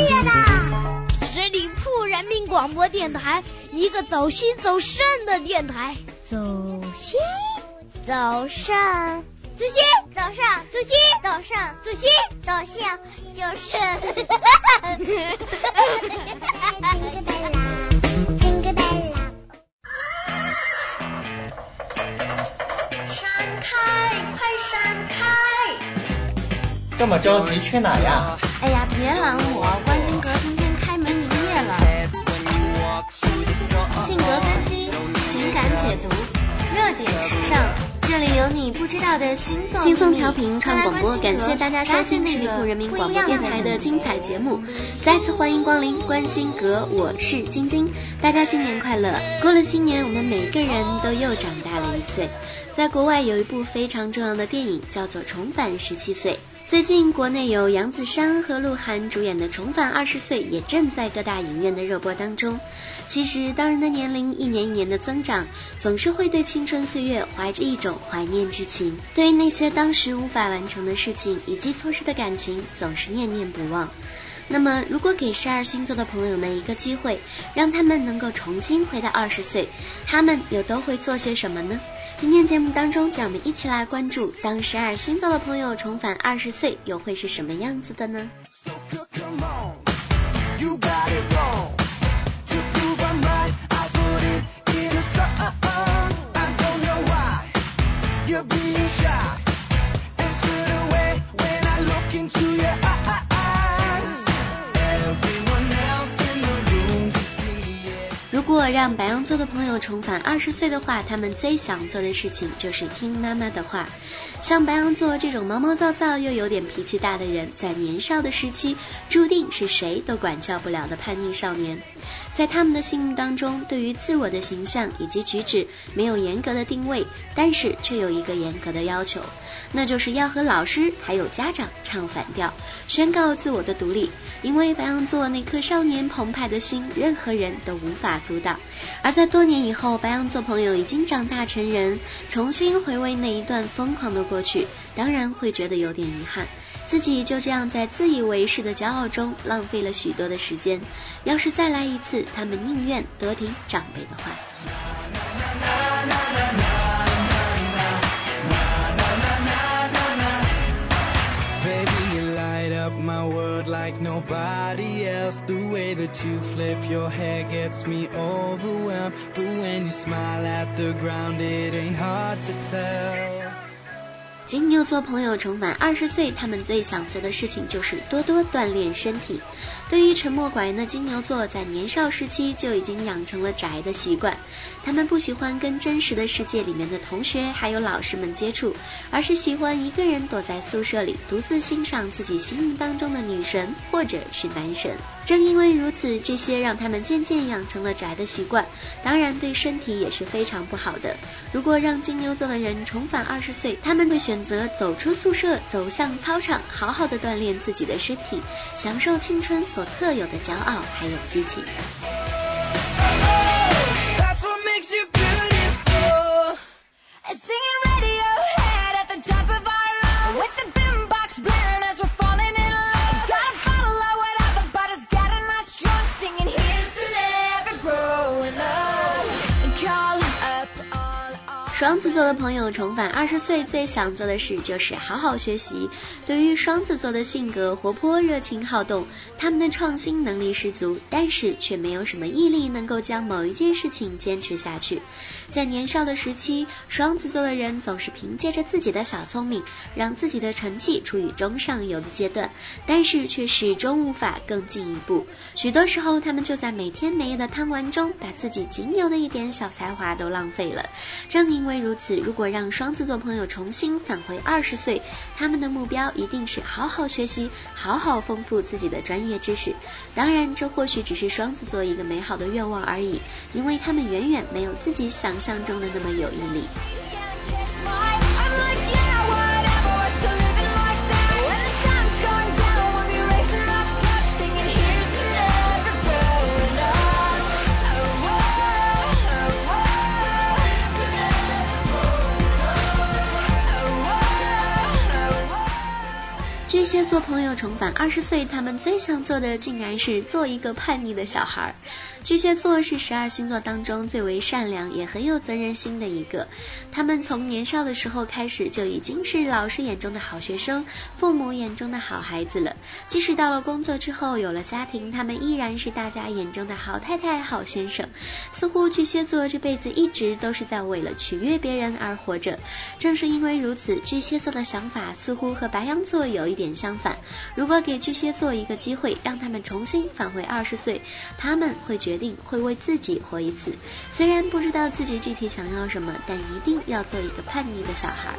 业呢？十里铺人民广播电台，一个走心走肾的电台。走心，走肾，走心，走上，走心，走上，走心，走肾，就是。这么着急去哪呀？哎呀，别拦我！关心阁今天开门营业了。性格分析，情感解读，热点时尚，这里有你不知道的星座轻松调频创广播，感谢大家收听十里铺人民广播电台的精彩节目。再次欢迎光临关心阁，我是晶晶。大家新年快乐！过了新年，我们每个人都又长大了一岁。在国外有一部非常重要的电影，叫做《重返十七岁》。最近，国内有杨子姗和鹿晗主演的《重返二十岁》也正在各大影院的热播当中。其实，当人的年龄一年一年的增长，总是会对青春岁月怀着一种怀念之情，对于那些当时无法完成的事情以及错失的感情，总是念念不忘。那么，如果给十二星座的朋友们一个机会，让他们能够重新回到二十岁，他们又都会做些什么呢？今天节目当中，让我们一起来关注，当十二星座的朋友重返二十岁，又会是什么样子的呢？让白羊座的朋友重返二十岁的话，他们最想做的事情就是听妈妈的话。像白羊座这种毛毛躁躁又有点脾气大的人，在年少的时期注定是谁都管教不了的叛逆少年。在他们的心目当中，对于自我的形象以及举止没有严格的定位，但是却有一个严格的要求，那就是要和老师还有家长唱反调，宣告自我的独立。因为白羊座那颗少年澎湃的心，任何人都无法阻挡。而在多年以后，白羊座朋友已经长大成人，重新回味那一段疯狂的过去，当然会觉得有点遗憾，自己就这样在自以为是的骄傲中浪费了许多的时间。要是再来一次，他们宁愿得听长辈的话。My world like nobody else. The way that you flip your hair gets me overwhelmed. But when you smile at the ground, it ain't hard to tell. 金牛座朋友重返二十岁，他们最想做的事情就是多多锻炼身体。对于沉默寡言的金牛座，在年少时期就已经养成了宅的习惯。他们不喜欢跟真实的世界里面的同学还有老师们接触，而是喜欢一个人躲在宿舍里，独自欣赏自己心目当中的女神或者是男神。正因为如此，这些让他们渐渐养成了宅的习惯，当然对身体也是非常不好的。如果让金牛座的人重返二十岁，他们会选择走出宿舍，走向操场，好好的锻炼自己的身体，享受青春所特有的骄傲还有激情。双子座的朋友重返二十岁，最想做的事就是好好学习。对于双子座的性格活泼、热情好动，他们的创新能力十足，但是却没有什么毅力能够将某一件事情坚持下去。在年少的时期，双子座的人总是凭借着自己的小聪明，让自己的成绩处于中上游的阶段，但是却始终无法更进一步。许多时候，他们就在每天每夜的贪玩中，把自己仅有的一点小才华都浪费了。正因为如此，如果让双子座朋友重新返回二十岁，他们的目标一定是好好学习，好好丰富自己的专业知识。当然，这或许只是双子座一个美好的愿望而已，因为他们远远没有自己想相中的那么有毅力，巨蟹座朋友重返二十岁，他们最想做的竟然是做一个叛逆的小孩。巨蟹座是十二星座当中最为善良也很有责任心的一个，他们从年少的时候开始就已经是老师眼中的好学生，父母眼中的好孩子了。即使到了工作之后有了家庭，他们依然是大家眼中的好太太、好先生。似乎巨蟹座这辈子一直都是在为了取悦别人而活着。正是因为如此，巨蟹座的想法似乎和白羊座有一点相反。如果给巨蟹座一个机会，让他们重新返回二十岁，他们会觉。决定会为自己活一次，虽然不知道自己具体想要什么，但一定要做一个叛逆的小孩。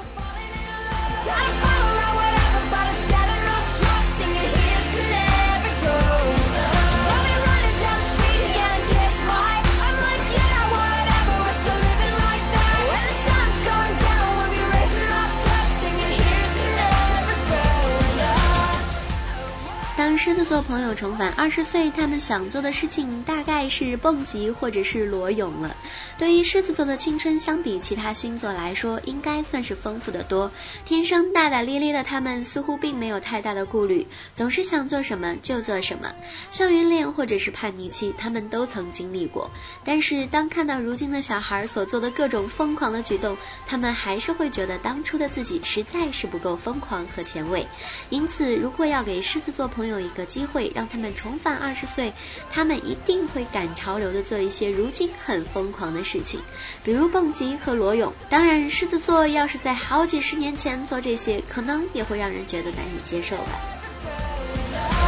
狮子座朋友重返二十岁，他们想做的事情大概是蹦极或者是裸泳了。对于狮子座的青春，相比其他星座来说，应该算是丰富的多。天生大大咧咧的他们，似乎并没有太大的顾虑，总是想做什么就做什么。校园恋或者是叛逆期，他们都曾经历过。但是当看到如今的小孩所做的各种疯狂的举动，他们还是会觉得当初的自己实在是不够疯狂和前卫。因此，如果要给狮子座朋友一个机会，让他们重返二十岁，他们一定会赶潮流的做一些如今很疯狂的事情，比如蹦极和裸泳。当然，狮子座要是在好几十年前做这些，可能也会让人觉得难以接受吧。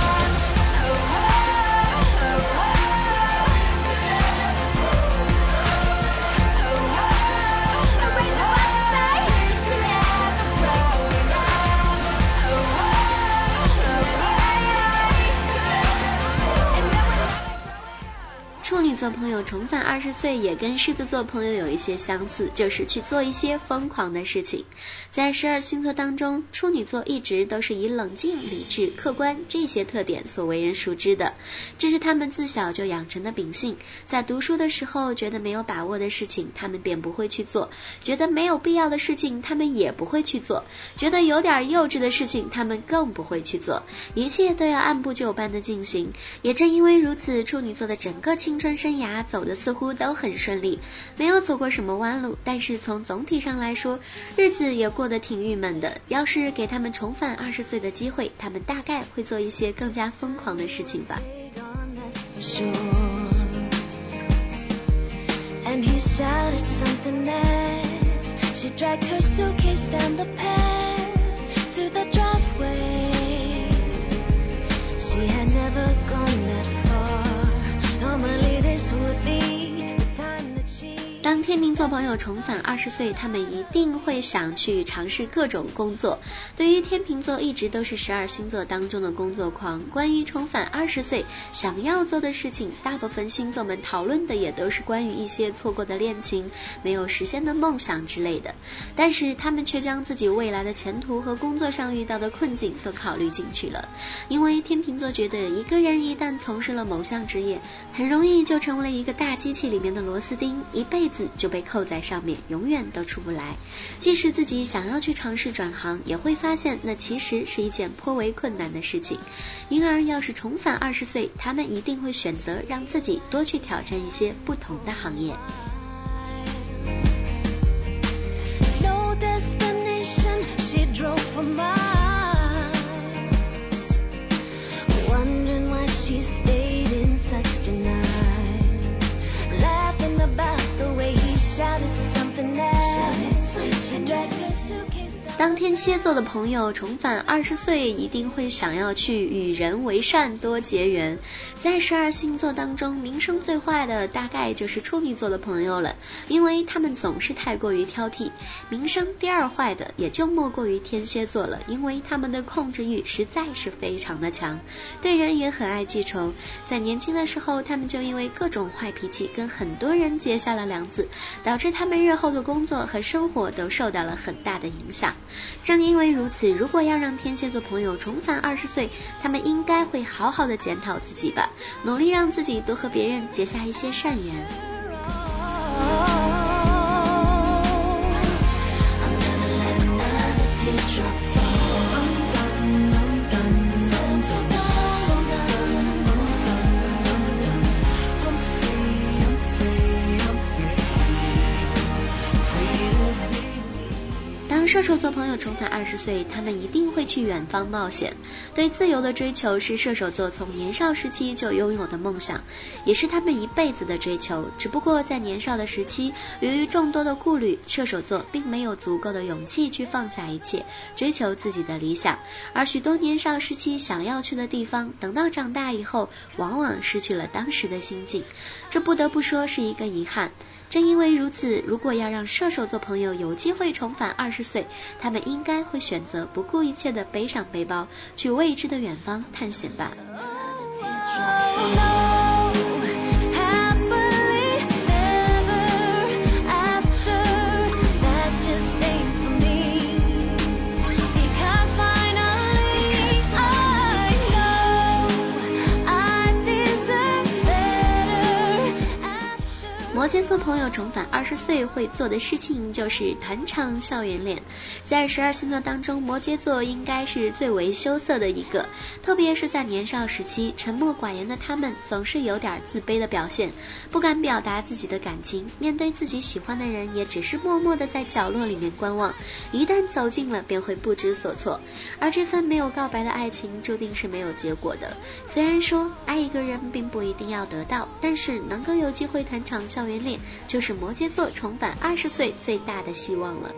座朋友重返二十岁，也跟狮子座朋友有一些相似，就是去做一些疯狂的事情。在十二星座当中，处女座一直都是以冷静、理智、客观这些特点所为人熟知的，这是他们自小就养成的秉性。在读书的时候，觉得没有把握的事情，他们便不会去做；觉得没有必要的事情，他们也不会去做；觉得有点幼稚的事情，他们更不会去做。一切都要按部就班的进行。也正因为如此，处女座的整个青春生涯走的似乎都很顺利，没有走过什么弯路。但是从总体上来说，日子也过。得挺郁闷的。要是给他们重返二十岁的机会，他们大概会做一些更加疯狂的事情吧。重返二十岁，他们一定会想去尝试各种工作。对于天秤座，一直都是十二星座当中的工作狂。关于重返二十岁想要做的事情，大部分星座们讨论的也都是关于一些错过的恋情、没有实现的梦想之类的。但是他们却将自己未来的前途和工作上遇到的困境都考虑进去了。因为天秤座觉得，一个人一旦从事了某项职业，很容易就成为了一个大机器里面的螺丝钉，一辈子。就被扣在上面，永远都出不来。即使自己想要去尝试转行，也会发现那其实是一件颇为困难的事情。因而，要是重返二十岁，他们一定会选择让自己多去挑战一些不同的行业。做的朋友重返二十岁，一定会想要去与人为善，多结缘。在十二星座当中，名声最坏的大概就是处女座的朋友了，因为他们总是太过于挑剔。名声第二坏的也就莫过于天蝎座了，因为他们的控制欲实在是非常的强，对人也很爱记仇。在年轻的时候，他们就因为各种坏脾气，跟很多人结下了梁子，导致他们日后的工作和生活都受到了很大的影响。正因为如此，如果要让天蝎座朋友重返二十岁，他们应该会好好的检讨自己吧，努力让自己多和别人结下一些善缘。所以，他们一定会去远方冒险。对自由的追求是射手座从年少时期就拥有的梦想，也是他们一辈子的追求。只不过在年少的时期，由于众多的顾虑，射手座并没有足够的勇气去放下一切，追求自己的理想。而许多年少时期想要去的地方，等到长大以后，往往失去了当时的心境。这不得不说是一个遗憾。正因为如此，如果要让射手座朋友有机会重返二十岁，他们应该会选择不顾一切的背上背包，去未知的远方探险吧。做的事情就是团场校园恋。在十二星座当中，摩羯座应该是最为羞涩的一个，特别是在年少时期，沉默寡言的他们总是有点自卑的表现，不敢表达自己的感情，面对自己喜欢的人，也只是默默的在角落里面观望。一旦走近了，便会不知所措。而这份没有告白的爱情，注定是没有结果的。虽然说爱一个人并不一定要得到，但是能够有机会谈场校园。恋就是摩羯座重返二十岁最大的希望了。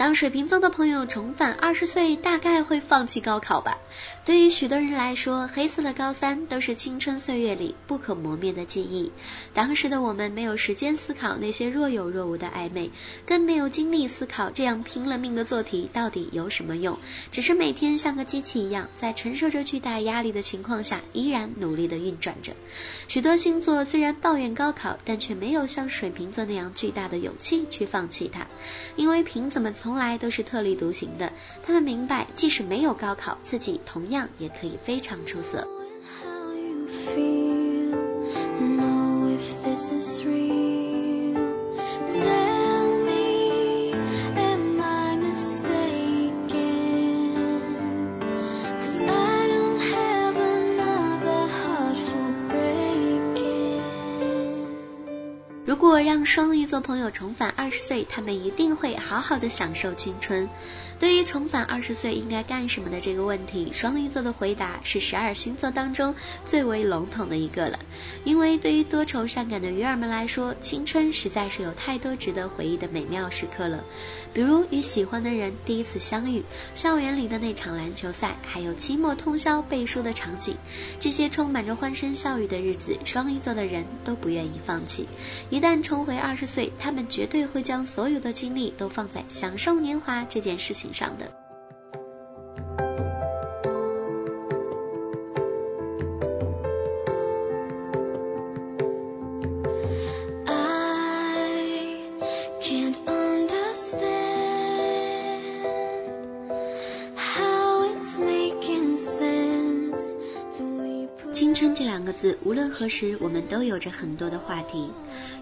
当水瓶座的朋友重返二十岁，大概会放弃高考吧。对于许多人来说，黑色的高三都是青春岁月里不可磨灭的记忆。当时的我们没有时间思考那些若有若无的暧昧，更没有精力思考这样拼了命的做题到底有什么用，只是每天像个机器一样，在承受着巨大压力的情况下，依然努力的运转着。许多星座虽然抱怨高考，但却没有像水瓶座那样巨大的勇气去放弃它，因为凭怎么从来都是特立独行的。他们明白，即使没有高考，自己同样也可以非常出色。如果让双鱼座朋友重返二十岁，他们一定会好好的享受青春。对于重返二十岁应该干什么的这个问题，双鱼座的回答是十二星座当中最为笼统的一个了。因为对于多愁善感的鱼儿们来说，青春实在是有太多值得回忆的美妙时刻了。比如与喜欢的人第一次相遇，校园里的那场篮球赛，还有期末通宵背书的场景，这些充满着欢声笑语的日子，双鱼座的人都不愿意放弃。一旦重回二十岁，他们绝对会将所有的精力都放在享受年华这件事情。上的。春这两个字，无论何时，我们都有着很多的话题。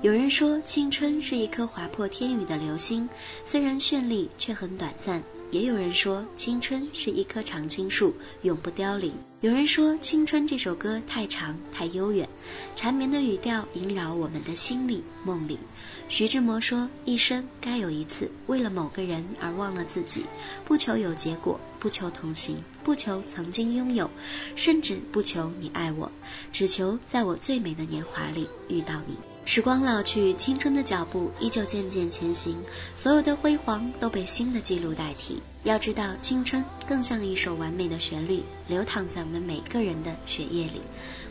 有人说，青春是一颗划破天宇的流星，虽然绚丽，却很短暂。也有人说，青春是一棵常青树，永不凋零。有人说，青春这首歌太长太悠远，缠绵的语调萦绕我们的心里梦里。徐志摩说，一生该有一次，为了某个人而忘了自己，不求有结果，不求同行，不求曾经拥有，甚至不求你爱我，只求在我最美的年华里遇到你。时光老去，青春的脚步依旧渐渐前行，所有的辉煌都被新的记录代替。要知道，青春更像一首完美的旋律，流淌在我们每个人的血液里。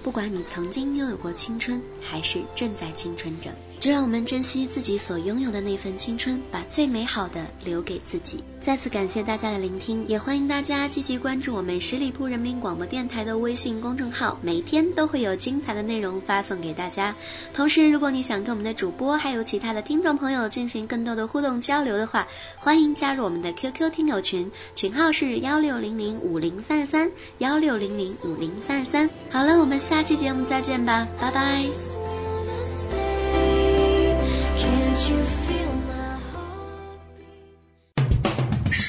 不管你曾经拥有过青春，还是正在青春着，就让我们珍惜自己所拥有的那份青春，把最美好的留给自己。再次感谢大家的聆听，也欢迎大家积极关注我们十里铺人民广播电台的微信公众号，每天都会有精彩的内容发送给大家。同时，如果你想跟我们的主播还有其他的听众朋友进行更多的互动交流的话，欢迎加入我们的 QQ 听友群，群号是幺六零零五零三二三幺六零零五零三二三。好了，我们下期节目再见吧，拜拜。